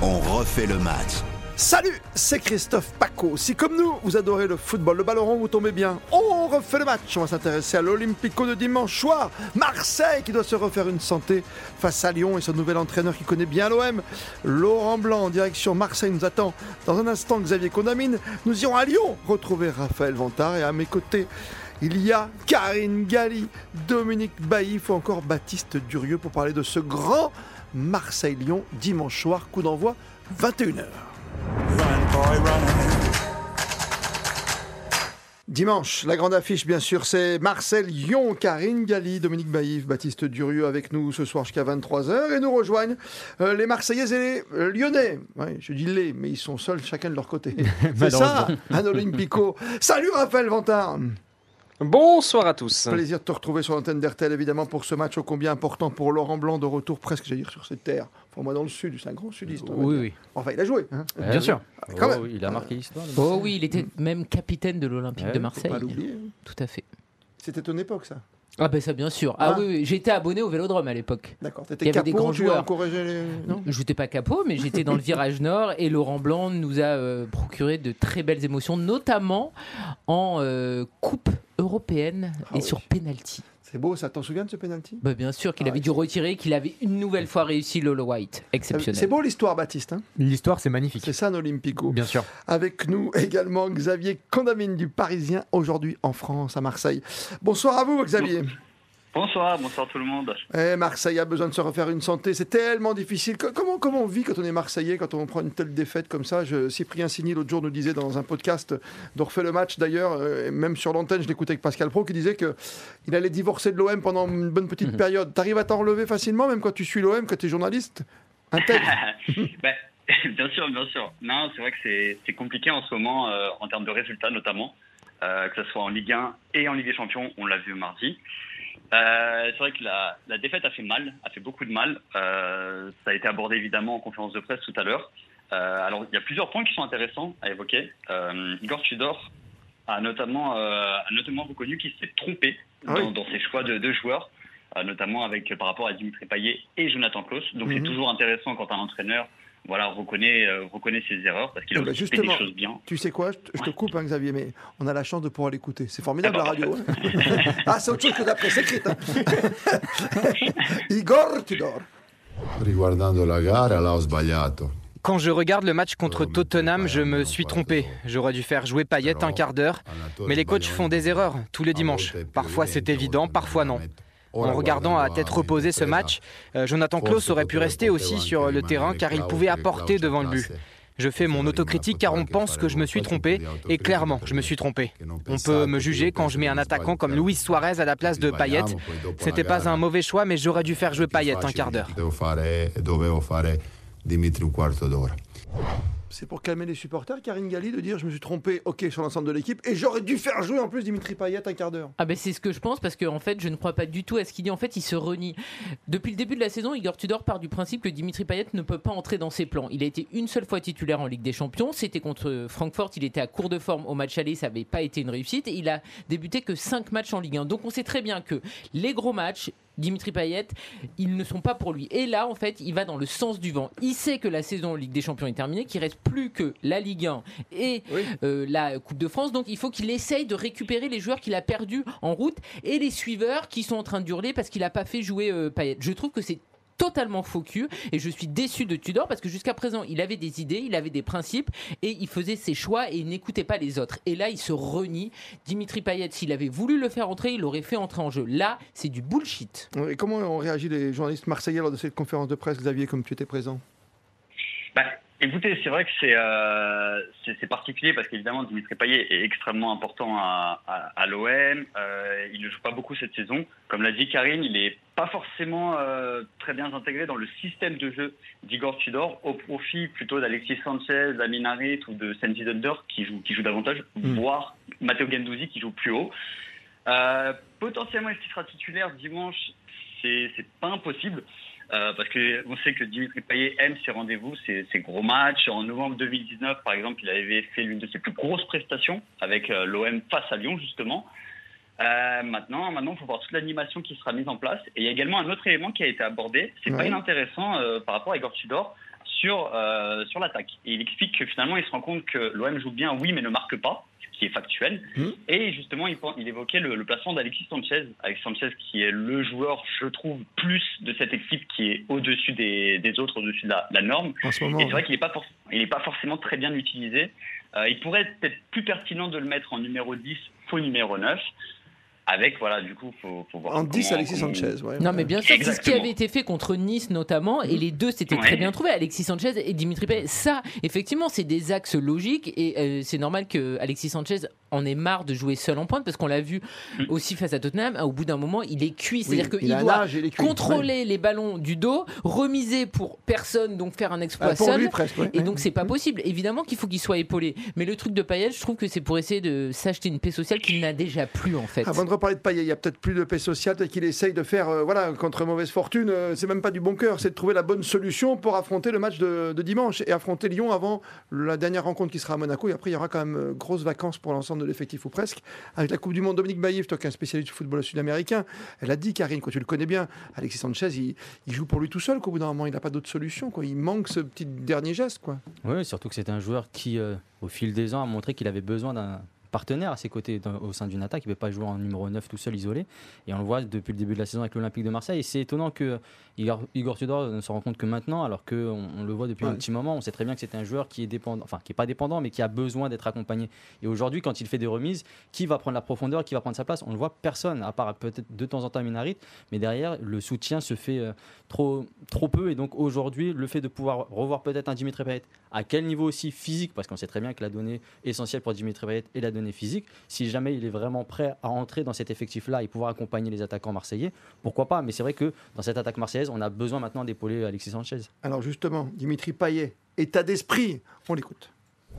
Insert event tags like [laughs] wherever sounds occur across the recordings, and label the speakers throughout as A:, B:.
A: On refait le match.
B: Salut, c'est Christophe Paco. Si comme nous, vous adorez le football, le ballon rond, vous tombez bien, on refait le match. On va s'intéresser à l'Olympico de dimanche soir. Marseille qui doit se refaire une santé face à Lyon et son nouvel entraîneur qui connaît bien l'OM. Laurent Blanc en direction Marseille nous attend. Dans un instant, Xavier Condamine. Nous irons à Lyon retrouver Raphaël Vantard et à mes côtés. Il y a Karine Galli, Dominique Baïf ou encore Baptiste Durieux pour parler de ce grand Marseille-Lyon dimanche soir, coup d'envoi 21h.
C: Run, boy, run.
B: Dimanche, la grande affiche, bien sûr, c'est Marseille-Lyon, Karine Galli, Dominique Baïf, Baptiste Durieux avec nous ce soir jusqu'à 23h et nous rejoignent euh, les Marseillais et les euh, Lyonnais. Ouais, je dis les, mais ils sont seuls chacun de leur côté. [laughs] c'est ça, un Olympico. Salut Raphaël Vantard
D: Bonsoir à tous.
B: Plaisir de te retrouver sur l'antenne d'RTL, évidemment, pour ce match ô combien important pour Laurent Blanc, de retour presque, j'allais dire, sur cette terre. Enfin, moi, dans le sud, c'est un grand sudiste.
E: Oui, oui.
B: Enfin, il a joué. hein.
E: Bien sûr.
B: quand même.
E: Oh, il a marqué l'histoire.
F: Oh oui, il était même capitaine de l'Olympique
E: Ouais,
F: de
E: faut
F: Marseille.
B: Pas l'oublier. hein.
F: Tout à fait.
B: C'était ton époque, ça.
F: Ah ben ça bien sûr. Ah,
B: Ah.
F: oui, oui, j'étais abonné au Vélodrome à l'époque.
B: D'accord.
F: Il y
B: T'étais
F: avait des
B: capot,
F: grands
B: tu as
F: joueurs.
B: encouragé les... Non
F: Je n'étais pas capot, mais j'étais dans le virage nord et Laurent Blanc nous a euh, procuré de très belles émotions, notamment en euh, Coupe européenne
B: Ah
F: et
B: oui.
F: sur penalty.
B: C'est beau, ça. T'en souviens de ce penalty?
F: Bah, bien sûr qu'il
B: Ah
F: avait dû retirer, qu'il avait une nouvelle fois réussi Lolo White. Exceptionnel.
B: C'est beau l'histoire, Baptiste. hein?
E: L'histoire, c'est magnifique.
B: c'est ça, un Olympico.
E: Bien sûr.
B: Avec nous également Xavier Condamine du Parisien, aujourd'hui en France, à Marseille. Bonsoir à vous, Xavier.
G: Bonsoir, bonsoir tout le monde.
B: Eh, Marseille a besoin de se refaire une santé, c'est tellement difficile. Co- Comment, comment on vit quand on est Marseillais, quand on prend une telle défaite comme ça? Je, Cyprien Signy, l'autre jour, nous disait dans un podcast de Refait le match d'ailleurs, euh, et même sur l'antenne, je l'écoutais avec Pascal Pro, qui disait qu'il allait divorcer de l'OM pendant une bonne petite période. T'arrives à t'en relever facilement, même quand tu suis l'OM, quand tu es journaliste? Intègre. [laughs]
G: Ben, [laughs] bien sûr, bien sûr. Non, c'est vrai que c'est c'est compliqué en ce moment, euh, en termes de résultats notamment, euh, que ce soit en Ligue 1 et en Ligue des Champions, on l'a vu mardi. Euh, c'est vrai que la, la défaite a fait mal, a fait beaucoup de mal. Euh, ça a été abordé évidemment en conférence de presse tout à l'heure. Euh, alors, il y a plusieurs points qui sont intéressants à évoquer. Igor Tudor a notamment, a notamment reconnu qu'il s'est trompé
B: Ah
G: dans,
B: oui.
G: dans ses choix de deux joueurs, notamment avec par rapport à Dimitri Payet et Jonathan Klaus. Donc,
B: Mhm.
G: c'est toujours intéressant quand un entraîneur voilà, reconnaît, euh, reconnaît ses erreurs parce qu'il a
B: Eh ben,
G: aussi fait
B: justement.
G: des choses bien.
B: Tu sais quoi, je te, coupe, hein, Xavier, mais on a la chance de pouvoir l'écouter. C'est formidable
G: Ah
B: la
G: bah,
B: radio. hein. [laughs] ah, c'est autre chose que la presse écrite. hein. [laughs] Igor Tudor.
H: Riguardando la gara sbagliato.
D: Quand je regarde le match contre Tottenham, je me suis trompé. J'aurais dû faire jouer Payet un quart d'heure. Mais les coachs font des erreurs tous les dimanches. Parfois c'est évident, parfois non. En regardant à tête reposée ce match, euh, Jonathan Klaus aurait pu rester aussi sur le terrain car il pouvait apporter devant le but. Je fais mon autocritique car on pense que je me suis trompé et clairement je me suis trompé. On peut me juger quand je mets un attaquant comme Luis Suarez à la place de Payet. C'était pas un mauvais choix mais j'aurais dû faire jouer Payet un quart d'heure.
B: C'est pour calmer les supporters, Karine Galli, de dire je me suis trompé, ok, sur l'ensemble de l'équipe, et j'aurais dû faire jouer en plus Dimitri Payet un quart d'heure.
F: Ah ben c'est ce que je pense parce que en fait je ne crois pas du tout à ce qu'il dit. En fait il se renie. Depuis le début de la saison, Igor Tudor part du principe que Dimitri Payet ne peut pas entrer dans ses plans. Il a été une seule fois titulaire en Ligue des Champions. C'était contre Francfort. Il était à court de forme au match aller. Ça n'avait pas été une réussite. Et il a débuté que 5 matchs en Ligue 1. Donc on sait très bien que les gros matchs, Dimitri Payet, ils ne sont pas pour lui. Et là, en fait, il va dans le sens du vent. Il sait que la saison en Ligue des Champions est terminée, qu'il reste plus que la Ligue 1 et
B: Oui.
F: euh, la Coupe de France. Donc, il faut qu'il essaye de récupérer les joueurs qu'il a perdus en route et les suiveurs qui sont en train de hurler parce qu'il n'a pas fait jouer euh, Payet. Je trouve que c'est totalement faux cul et je suis déçu de Tudor parce que jusqu'à présent il avait des idées, il avait des principes et il faisait ses choix et il n'écoutait pas les autres. Et là il se renie. Dimitri Payet, s'il avait voulu le faire entrer, il l'aurait fait entrer en jeu. Là c'est du bullshit.
B: Et comment ont réagi les journalistes marseillais lors de cette conférence de presse, Xavier, comme tu étais présent?
G: Bah, écoutez, c'est vrai que c'est euh, particulier parce qu'évidemment Dimitri Payet est extrêmement important à, à, à l'OM. Euh, il ne joue pas beaucoup cette saison. Comme l'a dit Karine, il n'est pas forcément euh, très bien intégré dans le système de jeu d'Igor Tudor au profit plutôt d'Alexis Sanchez, d'Amin Harit ou de Sandy Dunder qui joue, qui joue davantage,
B: Mm.
G: voire Matteo Gendouzi qui joue plus haut. Euh, potentiellement, est-ce qu'il sera titulaire dimanche? C'est c'est pas impossible. Euh, parce que on sait que Dimitri Payet aime ses rendez-vous, ses, ses gros matchs. En novembre 2019, par exemple, il avait fait l'une de ses plus grosses prestations avec euh, l'OM face à Lyon, justement. Euh, maintenant, maintenant, il faut voir toute l'animation qui sera mise en place. Et il y a également un autre élément qui a été abordé. C'est pas inintéressant euh, par rapport à Igor Tudor sur euh, sur l'attaque. Et il explique que finalement, il se rend compte que l'OM joue bien, oui, mais ne marque pas, ce qui est factuel.
B: Mhm.
G: Et justement, il, il évoquait le, le placement d'Alexis Sanchez. Alexis Sanchez, qui est le joueur, je trouve, plus de cette équipe, qui est au-dessus des, des autres, au-dessus de la, la norme.
B: En ce moment.
G: Et c'est vrai qu'il n'est pas, for- pas forcément très bien utilisé. Euh, il pourrait être peut-être plus pertinent de le mettre en numéro 10, faux numéro 9. Avec, voilà, du coup, faut, faut voir.
B: En 10,
G: comment-
B: Alexis Sanchez. ouais.
F: Non, mais bien sûr, c'est ce qui avait été fait contre Nice notamment, et les deux c'était
G: Ouais.
F: très bien trouvé, Alexis Sanchez et Dimitri Payet. Ça, effectivement, c'est des axes logiques, et euh, c'est normal que Alexis Sanchez en ait marre de jouer seul en pointe, parce qu'on l'a vu
G: Mm.
F: aussi face à Tottenham. Au bout d'un moment, il est cuit, c'est-à-dire
B: il
F: qu'il doit
B: cuit.
F: contrôler les ballons du dos, remiser pour personne, donc faire un exploit.
B: Ah, pour
F: seul.
B: lui, presque. ouais.
F: Et donc c'est pas possible. Évidemment qu'il faut qu'il soit épaulé. Mais le truc de Payet, je trouve que c'est pour essayer de s'acheter une paix sociale qu'il n'a déjà plus en fait.
B: Avant de reparler de Payet, il y a peut-être plus de paix sociale, qu'il essaye de faire, euh, voilà, contre mauvaise fortune, euh, c'est même pas du bon cœur, c'est de trouver la bonne solution pour affronter le match de, dimanche et affronter Lyon avant la dernière rencontre qui sera à Monaco. Et après, il y aura quand même euh, grosses vacances pour l'ensemble de l'effectif ou presque. Avec la Coupe du Monde, Dominique Baïf, toi qui es un spécialiste du football sud-américain, elle a dit, Karine, quoi, tu le connais bien, Alexis Sanchez, il, joue pour lui tout seul, qu'au bout d'un moment, il n'a pas d'autre solution. Il manque ce petit dernier geste, quoi.
A: Oui, surtout que c'était un joueur qui, euh, au fil des ans, a montré qu'il avait besoin d'un partenaire à ses côtés dans- au sein d'une attaque. Il ne peut pas jouer en numéro 9 tout seul, isolé. Et on le voit depuis le début de la saison avec l'Olympique de Marseille. Et c'est étonnant que Igor, Igor Tudor ne se rend compte que maintenant, alors qu'on on le voit depuis
B: Ouais.
A: un petit moment. On sait très bien que c'est un joueur qui est dépendant, enfin qui est pas dépendant, mais qui a besoin d'être accompagné. Et aujourd'hui, quand il fait des remises, qui va prendre la profondeur, qui va prendre sa place? On ne voit personne, à part peut-être de temps en temps Minarit. Mais derrière, le soutien se fait euh, trop, trop peu. Et donc aujourd'hui, le fait de pouvoir revoir peut-être un Dimitri Payet, à quel niveau aussi physique, parce qu'on sait très bien que la donnée essentielle pour Dimitri Payet est la donnée physique, si jamais il est vraiment prêt à entrer dans cet effectif-là et pouvoir accompagner les attaquants marseillais, pourquoi pas Mais c'est vrai que dans cette attaque marseillaise, on a besoin maintenant d'épauler Alexis Sanchez.
B: Alors justement, Dimitri Payet, état d'esprit, on l'écoute.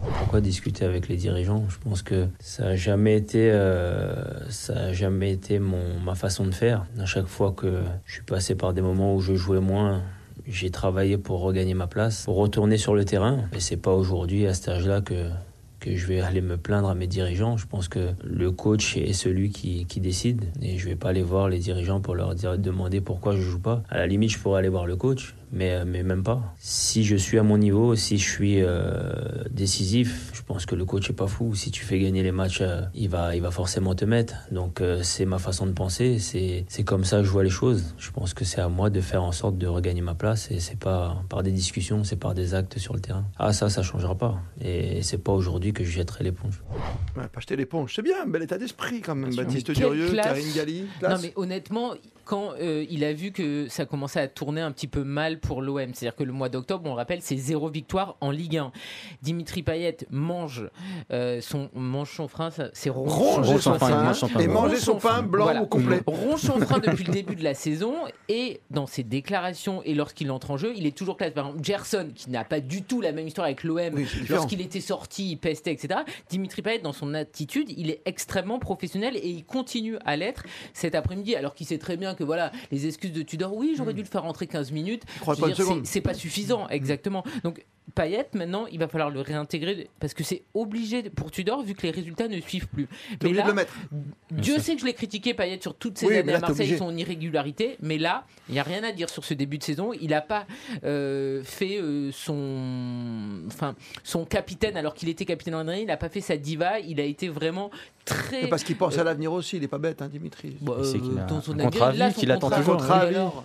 E: Pourquoi discuter avec les dirigeants? Je pense que ça n'a jamais été, euh, ça a jamais été mon, ma façon de faire. À chaque fois que je suis passé par des moments où je jouais moins, j'ai travaillé pour regagner ma place, pour retourner sur le terrain. Et c'est pas aujourd'hui, à cet âge-là, que que je vais aller me plaindre à mes dirigeants. Je pense que le coach est celui qui, qui décide et je vais pas aller voir les dirigeants pour leur dire, demander pourquoi je joue pas. À la limite, je pourrais aller voir le coach, mais, mais même pas. Si je suis à mon niveau, si je suis euh, décisif, je pense que le coach est pas fou. Si tu fais gagner les matchs, euh, il va, il va forcément te mettre. Donc euh, c'est ma façon de penser, c'est, c'est comme ça que je vois les choses. Je pense que c'est à moi de faire en sorte de regagner ma place et c'est pas par des discussions, c'est par des actes sur le terrain. Ah ça, ça changera pas. Et c'est pas aujourd'hui que je jetterai l'éponge.
B: Ouais, pas jeter l'éponge, c'est bien, bel état d'esprit quand même. Baptiste
F: Quelle
B: Durieux,
F: classe.
B: Karine Galli.
F: Non
B: classe.
F: mais honnêtement, quand euh, il a vu que ça commençait à tourner un petit peu mal pour l'OM, c'est-à-dire que le mois d'octobre, on le rappelle, c'est zéro victoire en Ligue 1. Dimitri Payet mange euh, son mange son frein, c'est ronge,
A: Ronge
B: son
A: son pain,
B: pain
A: mange son pain
B: et
A: blanc.
B: manger son
F: son
B: pain blanc
F: Voilà.
B: au complet.
F: ronge son frein depuis le [laughs] début de la saison et dans ses déclarations et lorsqu'il entre en jeu, il est toujours classe. Par exemple, Gerson, qui n'a pas du tout la même histoire avec l'OM,
B: Oui,
F: lorsqu'il était sorti, il pestait, etc. Dimitri Payet, dans son attitude, il est extrêmement professionnel et il continue à l'être cet après-midi, alors qu'il sait très bien que voilà, les excuses de Tudor, oui, j'aurais dû le faire rentrer 15 minutes. c'est- c'est pas suffisant, exactement. Donc Payet, maintenant, il va falloir le réintégrer parce que c'est obligé pour Tudor vu que les résultats ne suivent plus.
B: De le mettre.
F: Dieu sait que je l'ai critiqué Payet sur toutes ces
B: Oui, mais
F: années
B: là,
F: à Marseille, son irrégularité, mais là, il n'y a rien à dire sur ce début de saison. Il n'a pas euh, fait euh, son, enfin, son capitaine alors qu'il était capitaine en année, il n'a pas fait sa diva, il a été vraiment très.
B: Mais parce qu'il pense à l'avenir aussi, il est pas bête, hein, Dimitri.
F: Bah, euh,
A: qu'il a
F: dans son
A: un
F: avis, là,
A: qu'il attend
B: toujours. Contrat
F: alors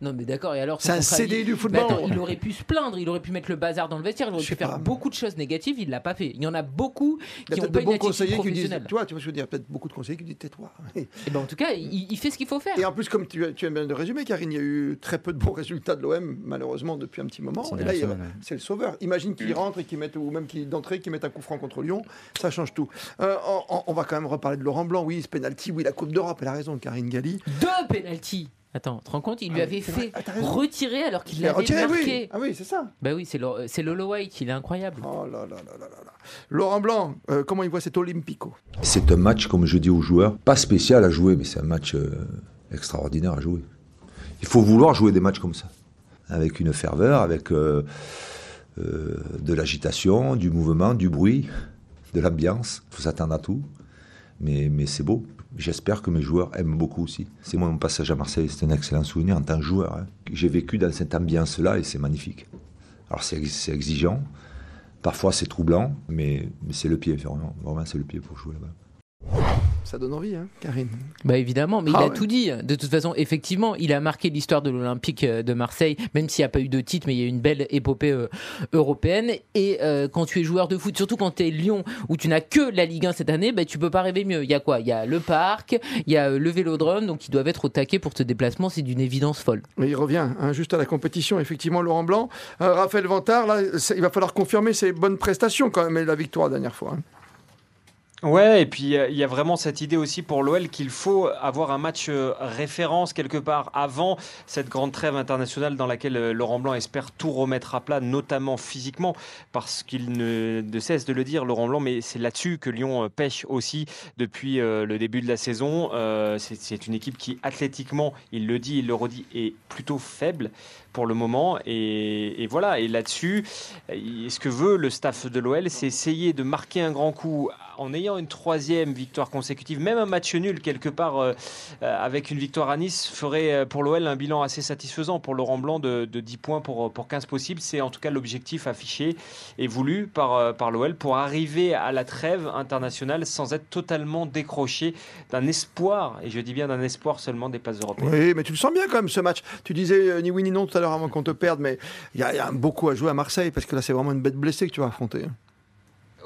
F: Non, mais d'accord, et alors son
B: C'est un CDI du
F: Mais
B: football.
F: attends, il aurait pu se plaindre, il aurait pu mettre le bazar dans le vestiaire, il aurait pu faire
B: pas.
F: beaucoup de choses négatives, il l'a pas fait. Il y en a beaucoup
B: Il y a
F: qui ont pas
B: de
F: une
B: bons conseillers qui disent, tu vois, tu vois, je veux dire, peut-être beaucoup de conseillers qui disent tais-toi. Et
F: Et ben, en tout cas, il, il fait ce qu'il faut faire.
B: en plus, comme tu, tu aimes bien le résumer, Karine, il y a eu très peu de bons [laughs] résultats de l'OM, malheureusement, depuis un petit moment. Et là, c'est le sauveur. Imagine qu'il rentre et qu'il mette, ou même qu'il d'entrée, qu'il mette un coup franc contre Lyon, ça change tout. Euh, on, va quand même reparler de Laurent Blanc. Oui, ce penalty, oui, la Coupe d'Europe, elle a raison, Karine Galli.
F: Deux pénalties. Attends, tu te rends compte Il lui
B: Ah,
F: avait fait
B: vrai. Ah, raison.
F: retirer alors qu'il l'avait
B: retiré,
F: marqué.
B: oui. Ah oui, c'est ça.
F: Bah oui, c'est Lo- c'est Lolo White, il est incroyable.
B: Oh là là là là là là. Laurent Blanc, euh, comment il voit cet Olympico?
I: C'est un match, comme je dis aux joueurs, pas spécial à jouer, mais c'est un match euh, extraordinaire à jouer. Il faut vouloir jouer des matchs comme ça, avec une ferveur, avec euh, euh, de l'agitation, du mouvement, du bruit, de l'ambiance. Il faut s'attendre à tout, mais, mais c'est beau. J'espère que mes joueurs aiment beaucoup aussi. C'est moi mon passage à Marseille, c'est un excellent souvenir en tant que joueur. hein. J'ai vécu dans cette ambiance-là et c'est magnifique. Alors c'est exigeant, parfois c'est troublant, mais, mais c'est le pied, vraiment, vraiment c'est le pied pour jouer là-bas.
B: Ça donne envie, hein, Karine.
F: Bah évidemment, mais
B: Ah
F: il a
B: ouais.
F: tout dit. De toute façon, effectivement, il a marqué l'histoire de l'Olympique euh, de Marseille, même s'il n'y a pas eu de titre, mais il y a eu une belle épopée euh, européenne. Et euh, quand tu es joueur de foot, surtout quand tu es Lyon, où tu n'as que la Ligue 1 cette année, bah, tu peux pas rêver mieux. Il y a quoi? Il y a le parc, il y a euh, le vélodrome, donc ils doivent être au taquet pour ce déplacement. C'est d'une évidence folle.
B: Mais il revient hein, juste à la compétition, effectivement, Laurent Blanc. Raphaël Vantard, là, il va falloir confirmer ses bonnes prestations quand même et la victoire la dernière fois. hein.
J: Ouais, et puis il y a vraiment cette idée aussi pour l'OL qu'il faut avoir un match euh, référence quelque part avant cette grande trêve internationale dans laquelle euh, Laurent Blanc espère tout remettre à plat, notamment physiquement, parce qu'il ne, cesse de le dire, Laurent Blanc, mais c'est là-dessus que Lyon euh, pêche aussi depuis le début de la saison. C'est une équipe qui, athlétiquement, il le dit, il le redit, est plutôt faible pour le moment. Et, et voilà, et là-dessus, ce que veut le staff de l'OL, c'est essayer de marquer un grand coup en ayant une troisième victoire consécutive, même un match nul quelque part euh, euh, avec une victoire à Nice ferait euh, pour l'OL un bilan assez satisfaisant pour Laurent Blanc de, de 10 points pour, pour 15 possibles. C'est en tout cas l'objectif affiché et voulu par, par l'OL pour arriver à la trêve internationale sans être totalement décroché d'un espoir, et je dis bien d'un espoir seulement des places européennes.
B: Oui, mais tu le sens bien quand même ce match. Tu disais ni oui ni non tout à l'heure avant qu'on te perde, mais il y, y a beaucoup à jouer à Marseille parce que là c'est vraiment une bête blessée que tu vas affronter.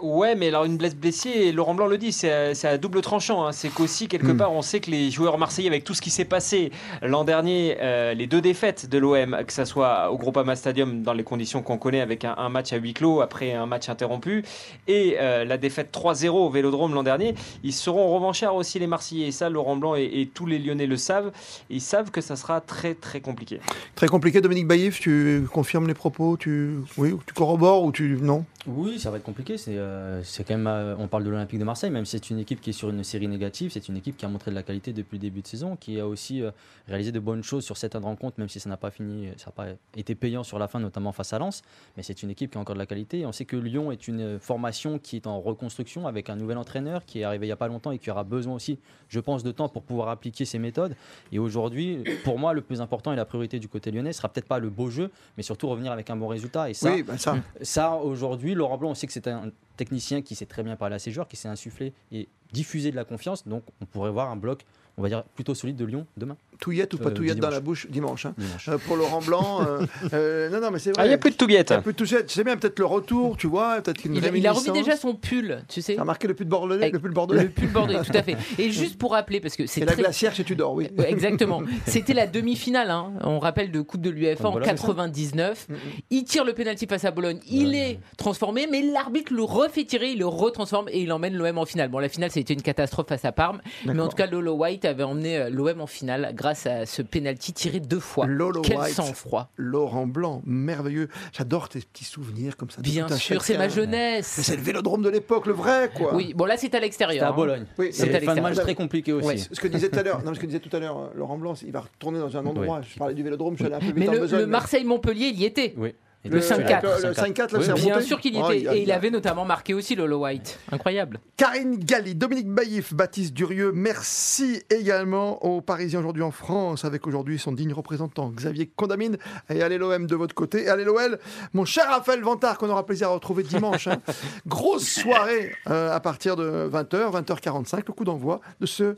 J: Ouais, mais alors une blesse blessée, et Laurent Blanc le dit, c'est à, double tranchant. hein. C'est qu'aussi, quelque
B: Mm.
J: part, on sait que les joueurs marseillais, avec tout ce qui s'est passé l'an dernier, euh, les deux défaites de l'OM, que ce soit au Groupama Stadium dans les conditions qu'on connaît, avec un, un match à huis clos après un match interrompu, et euh, la défaite 3-0 au Vélodrome l'an dernier, ils seront revanchards aussi les Marseillais. Et ça, Laurent Blanc et, et tous les Lyonnais le savent. Ils savent que ça sera très très compliqué.
B: Très compliqué, Dominique Baïf, tu confirmes les propos, tu, oui, ou tu corrobores ou tu non?
A: Oui, ça va être compliqué. C'est euh, c'est quand même. euh, on parle de l'Olympique de Marseille, même si c'est une équipe qui est sur une série négative. C'est une équipe qui a montré de la qualité depuis le début de saison, qui a aussi euh, réalisé de bonnes choses sur certaines rencontres, même si ça n'a pas fini, ça n'a pas été payant sur la fin, notamment face à Lens. Mais c'est une équipe qui a encore de la qualité. Et on sait que Lyon est une formation qui est en reconstruction avec un nouvel entraîneur qui est arrivé il n'y a pas longtemps et qui aura besoin aussi, je pense, de temps pour pouvoir appliquer ses méthodes. Et aujourd'hui, pour moi, le plus important et la priorité du côté lyonnais sera peut-être pas le beau jeu, mais surtout revenir avec un bon résultat. Et ça,
B: Oui, ça.
A: ça, aujourd'hui, Laurent Blanc, on sait que c'est un technicien qui sait très bien parler à ses joueurs, qui sait insuffler et diffuser de la confiance. Donc, on pourrait voir un bloc, on va dire, plutôt solide de Lyon demain.
B: Touillette ou pas
A: Euh,
B: touillette dans la bouche dimanche. hein.
A: Dimanche.
B: Euh, pour Laurent Blanc, euh, [laughs] euh, non, non, mais c'est vrai.
J: Ah, il n'y a plus de touillette.
B: Il a plus de touillette. C'est bien peut-être le retour, tu vois, peut-être une
F: Il, a- il a remis déjà son pull, tu sais.
B: T'as marqué le pull bordelais,
F: Avec
B: le pull bordelais.
F: Le pull bordelais, tout à fait. Et [laughs] juste pour rappeler, parce que c'est
B: Et la
F: très...
B: glacière chez Tudor, oui.
F: Exactement. [laughs] C'était la demi-finale. hein. On rappelle de Coupe de l'UEFA
A: Contre
F: en
A: Bologne,
F: 99.
B: Mm, mm.
F: Il tire le pénalty face à Bologne. Il est transformé, mais l'arbitre le refait tirer, il le retransforme et il emmène l'OM en finale. Bon, la finale, ça a été une catastrophe face à Parme. Mais en tout cas, Lolo White avait emmené l'OM en finale grâce à ce pénalty tiré deux fois.
B: Lolo
F: Quel
B: White.
F: sang-froid.
B: Laurent Blanc, merveilleux. J'adore tes petits souvenirs comme ça.
F: Bien sûr, c'est ma
B: Mais
F: jeunesse.
B: C'est le vélodrome de l'époque, le vrai, quoi.
F: Oui, bon là c'est à
A: C'était
F: l'extérieur.
A: à
F: hein.
A: Bologne.
B: Oui,
F: C'est
B: mais-
F: à
A: C'était fin de match très compliqué aussi.
B: Ce que disait tout à l'heure, non, ce que disait tout à l'heure euh, Laurent Blanc, il va retourner dans un endroit. Je parlais du vélodrome, je suis allé un peu vite
F: Mais
B: en
F: le, le Marseille-Montpellier, il y était.
A: Oui. Et
F: Le 5-4.
B: Le, le 5-4, là,
A: Oui,
B: c'est
A: oui.
F: Bien
B: remonté
F: sûr qu'il y
B: Oh,
F: était. Et il avait notamment marqué aussi Lolo White. Incroyable.
B: Karine Galli, Dominique Baïf, Baptiste Durieux, merci également aux Parisiens aujourd'hui en France, avec aujourd'hui son digne représentant Xavier Condamine. Et allez l'OM de votre côté. Et allez l'OL, mon cher Raphaël Vantard, qu'on aura plaisir à retrouver dimanche. hein. [laughs] Grosse soirée euh, à partir de 20h, 20h45, le coup d'envoi de ce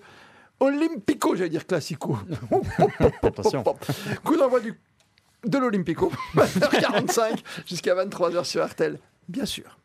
B: Olympico, j'allais dire classico. [laughs]
A: Attention.
B: Coup d'envoi du, de l'Olympico, [laughs] 20h45 jusqu'à 23h sur RTL, bien sûr.